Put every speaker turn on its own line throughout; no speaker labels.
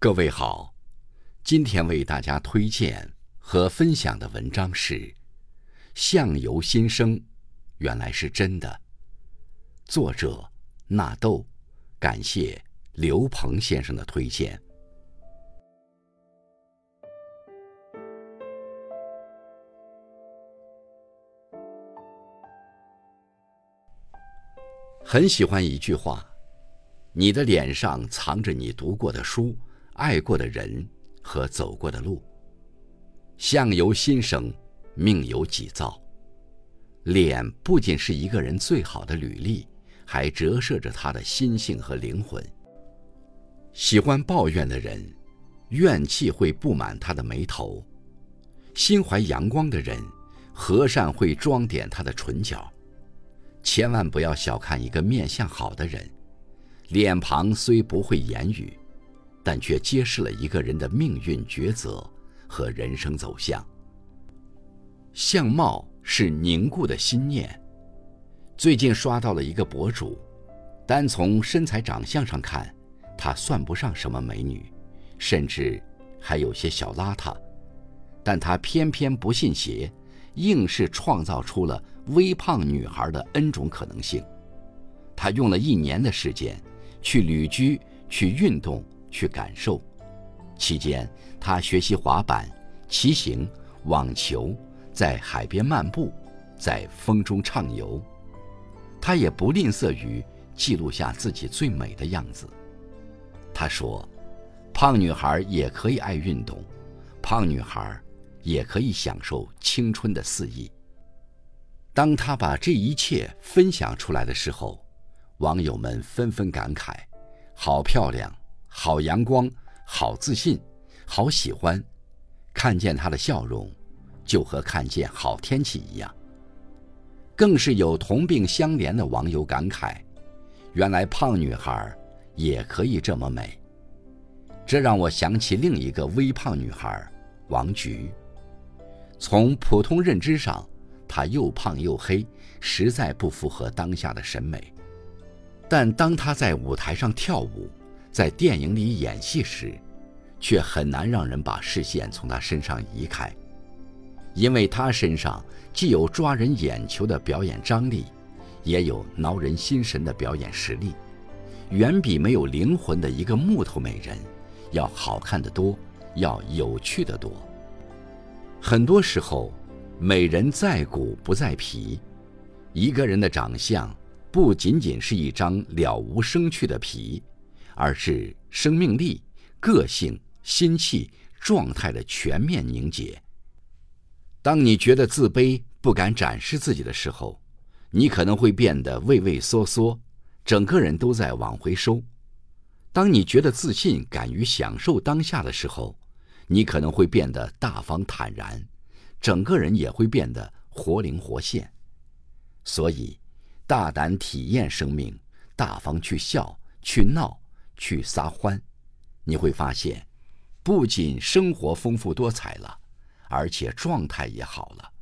各位好，今天为大家推荐和分享的文章是《相由心生》，原来是真的。作者纳豆，感谢刘鹏先生的推荐。很喜欢一句话：“你的脸上藏着你读过的书。”爱过的人和走过的路，相由心生，命由己造。脸不仅是一个人最好的履历，还折射着他的心性和灵魂。喜欢抱怨的人，怨气会布满他的眉头；心怀阳光的人，和善会装点他的唇角。千万不要小看一个面相好的人，脸庞虽不会言语。但却揭示了一个人的命运抉择和人生走向。相貌是凝固的心念。最近刷到了一个博主，单从身材长相上看，她算不上什么美女，甚至还有些小邋遢，但她偏偏不信邪，硬是创造出了微胖女孩的 N 种可能性。她用了一年的时间，去旅居，去运动。去感受，期间他学习滑板、骑行、网球，在海边漫步，在风中畅游。他也不吝啬于记录下自己最美的样子。他说：“胖女孩也可以爱运动，胖女孩也可以享受青春的肆意。”当他把这一切分享出来的时候，网友们纷纷感慨：“好漂亮！”好阳光，好自信，好喜欢，看见她的笑容，就和看见好天气一样。更是有同病相怜的网友感慨：“原来胖女孩也可以这么美。”这让我想起另一个微胖女孩王菊。从普通认知上，她又胖又黑，实在不符合当下的审美。但当她在舞台上跳舞，在电影里演戏时，却很难让人把视线从他身上移开，因为他身上既有抓人眼球的表演张力，也有挠人心神的表演实力，远比没有灵魂的一个木头美人要好看得多，要有趣的多。很多时候，美人在骨不在皮，一个人的长相不仅仅是一张了无生趣的皮。而是生命力、个性、心气、状态的全面凝结。当你觉得自卑、不敢展示自己的时候，你可能会变得畏畏缩缩，整个人都在往回收；当你觉得自信、敢于享受当下的时候，你可能会变得大方坦然，整个人也会变得活灵活现。所以，大胆体验生命，大方去笑、去闹。去撒欢，你会发现，不仅生活丰富多彩了，而且状态也好了。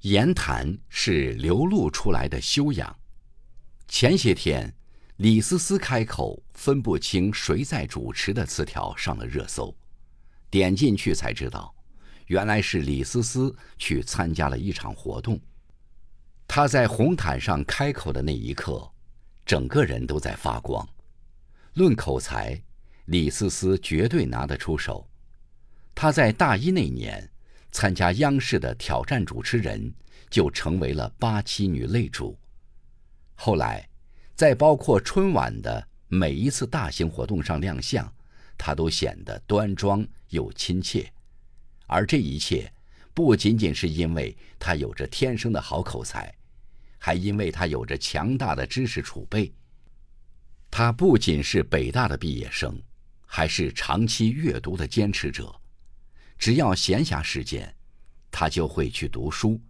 言谈是流露出来的修养。前些天，李思思开口分不清谁在主持的词条上了热搜，点进去才知道，原来是李思思去参加了一场活动。她在红毯上开口的那一刻，整个人都在发光。论口才，李思思绝对拿得出手。她在大一那年参加央视的挑战主持人，就成为了八七女擂主。后来，在包括春晚的每一次大型活动上亮相，她都显得端庄又亲切。而这一切，不仅仅是因为她有着天生的好口才，还因为她有着强大的知识储备。他不仅是北大的毕业生，还是长期阅读的坚持者。只要闲暇时间，他就会去读书，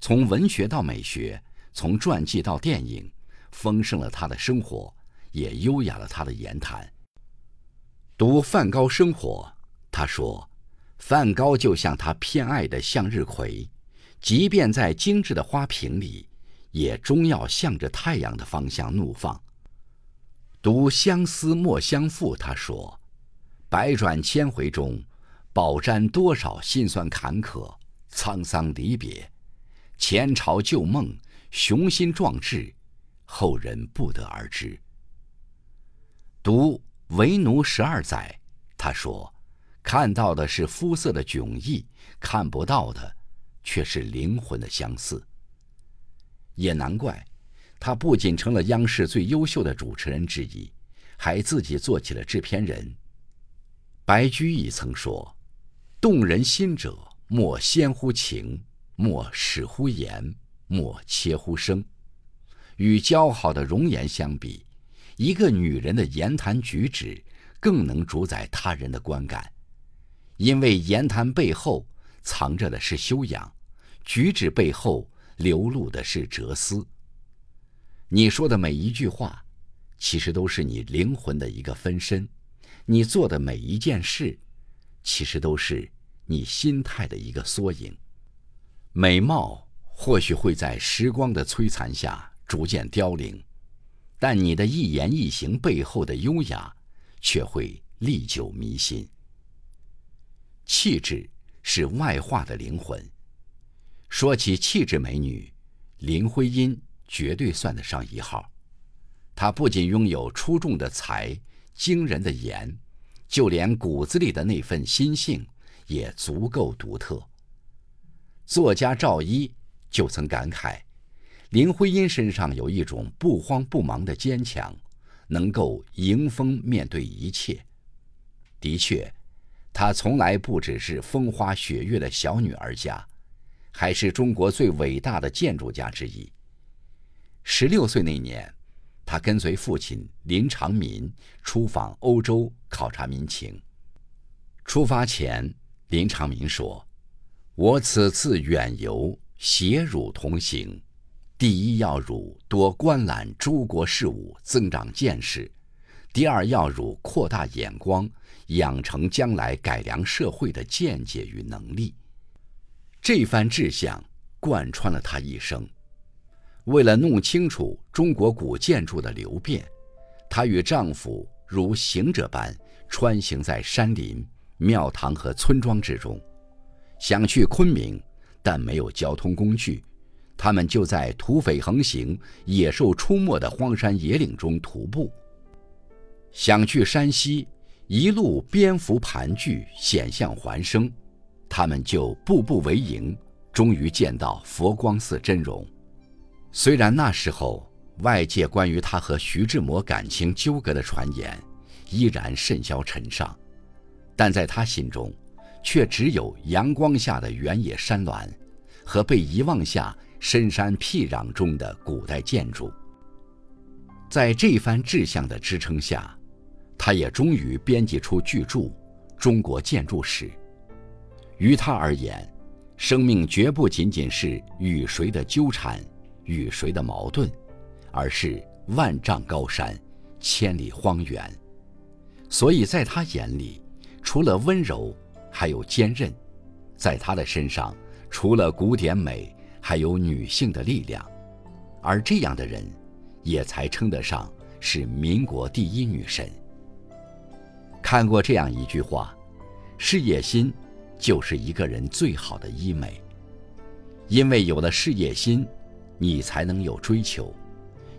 从文学到美学，从传记到电影，丰盛了他的生活，也优雅了他的言谈。读梵高生活，他说：“梵高就像他偏爱的向日葵，即便在精致的花瓶里，也终要向着太阳的方向怒放。”读相思莫相负，他说：“百转千回中，饱沾多少辛酸坎坷、沧桑离别，前朝旧梦、雄心壮志，后人不得而知。读《为奴十二载》，他说：“看到的是肤色的迥异，看不到的却是灵魂的相似。”也难怪，他不仅成了央视最优秀的主持人之一，还自己做起了制片人。白居易曾说：“动人心者，莫先乎情，莫始乎言，莫切乎声。”与姣好的容颜相比，一个女人的言谈举止更能主宰他人的观感，因为言谈背后藏着的是修养，举止背后。流露的是哲思。你说的每一句话，其实都是你灵魂的一个分身；你做的每一件事，其实都是你心态的一个缩影。美貌或许会在时光的摧残下逐渐凋零，但你的一言一行背后的优雅，却会历久弥新。气质是外化的灵魂。说起气质美女，林徽因绝对算得上一号。她不仅拥有出众的才、惊人的颜，就连骨子里的那份心性也足够独特。作家赵一就曾感慨，林徽因身上有一种不慌不忙的坚强，能够迎风面对一切。的确，她从来不只是风花雪月的小女儿家。还是中国最伟大的建筑家之一。十六岁那年，他跟随父亲林长民出访欧洲考察民情。出发前，林长民说：“我此次远游，携汝同行，第一要汝多观览诸国事务，增长见识；第二要汝扩大眼光，养成将来改良社会的见解与能力。”这番志向贯穿了他一生。为了弄清楚中国古建筑的流变，她与丈夫如行者般穿行在山林、庙堂和村庄之中。想去昆明，但没有交通工具，他们就在土匪横行、野兽出没的荒山野岭中徒步。想去山西，一路蝙蝠盘踞，险象环生。他们就步步为营，终于见到佛光寺真容。虽然那时候外界关于他和徐志摩感情纠葛的传言依然甚嚣尘上，但在他心中，却只有阳光下的原野山峦，和被遗忘下深山僻壤中的古代建筑。在这番志向的支撑下，他也终于编辑出巨著《中国建筑史》。于他而言，生命绝不仅仅是与谁的纠缠，与谁的矛盾，而是万丈高山，千里荒原。所以在他眼里，除了温柔，还有坚韧；在他的身上，除了古典美，还有女性的力量。而这样的人，也才称得上是民国第一女神。看过这样一句话：事业心。就是一个人最好的医美，因为有了事业心，你才能有追求；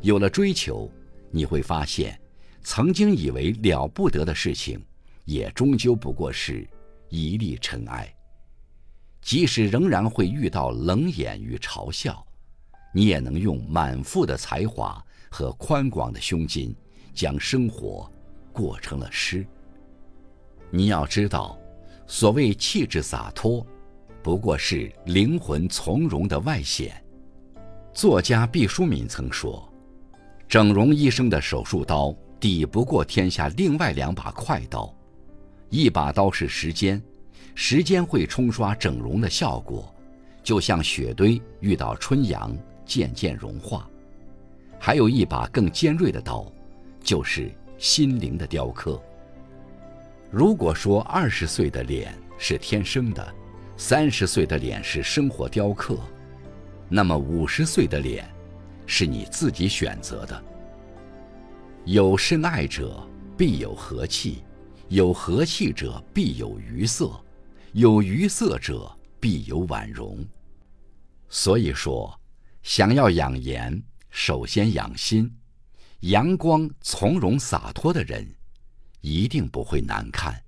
有了追求，你会发现，曾经以为了不得的事情，也终究不过是一粒尘埃。即使仍然会遇到冷眼与嘲笑，你也能用满腹的才华和宽广的胸襟，将生活过成了诗。你要知道。所谓气质洒脱，不过是灵魂从容的外显。作家毕淑敏曾说：“整容医生的手术刀抵不过天下另外两把快刀，一把刀是时间，时间会冲刷整容的效果，就像雪堆遇到春阳渐渐融化；还有一把更尖锐的刀，就是心灵的雕刻。”如果说二十岁的脸是天生的，三十岁的脸是生活雕刻，那么五十岁的脸，是你自己选择的。有深爱者必有和气，有和气者必有愉色，有愉色者必有婉容。所以说，想要养颜，首先养心。阳光从容洒脱的人，一定不会难看。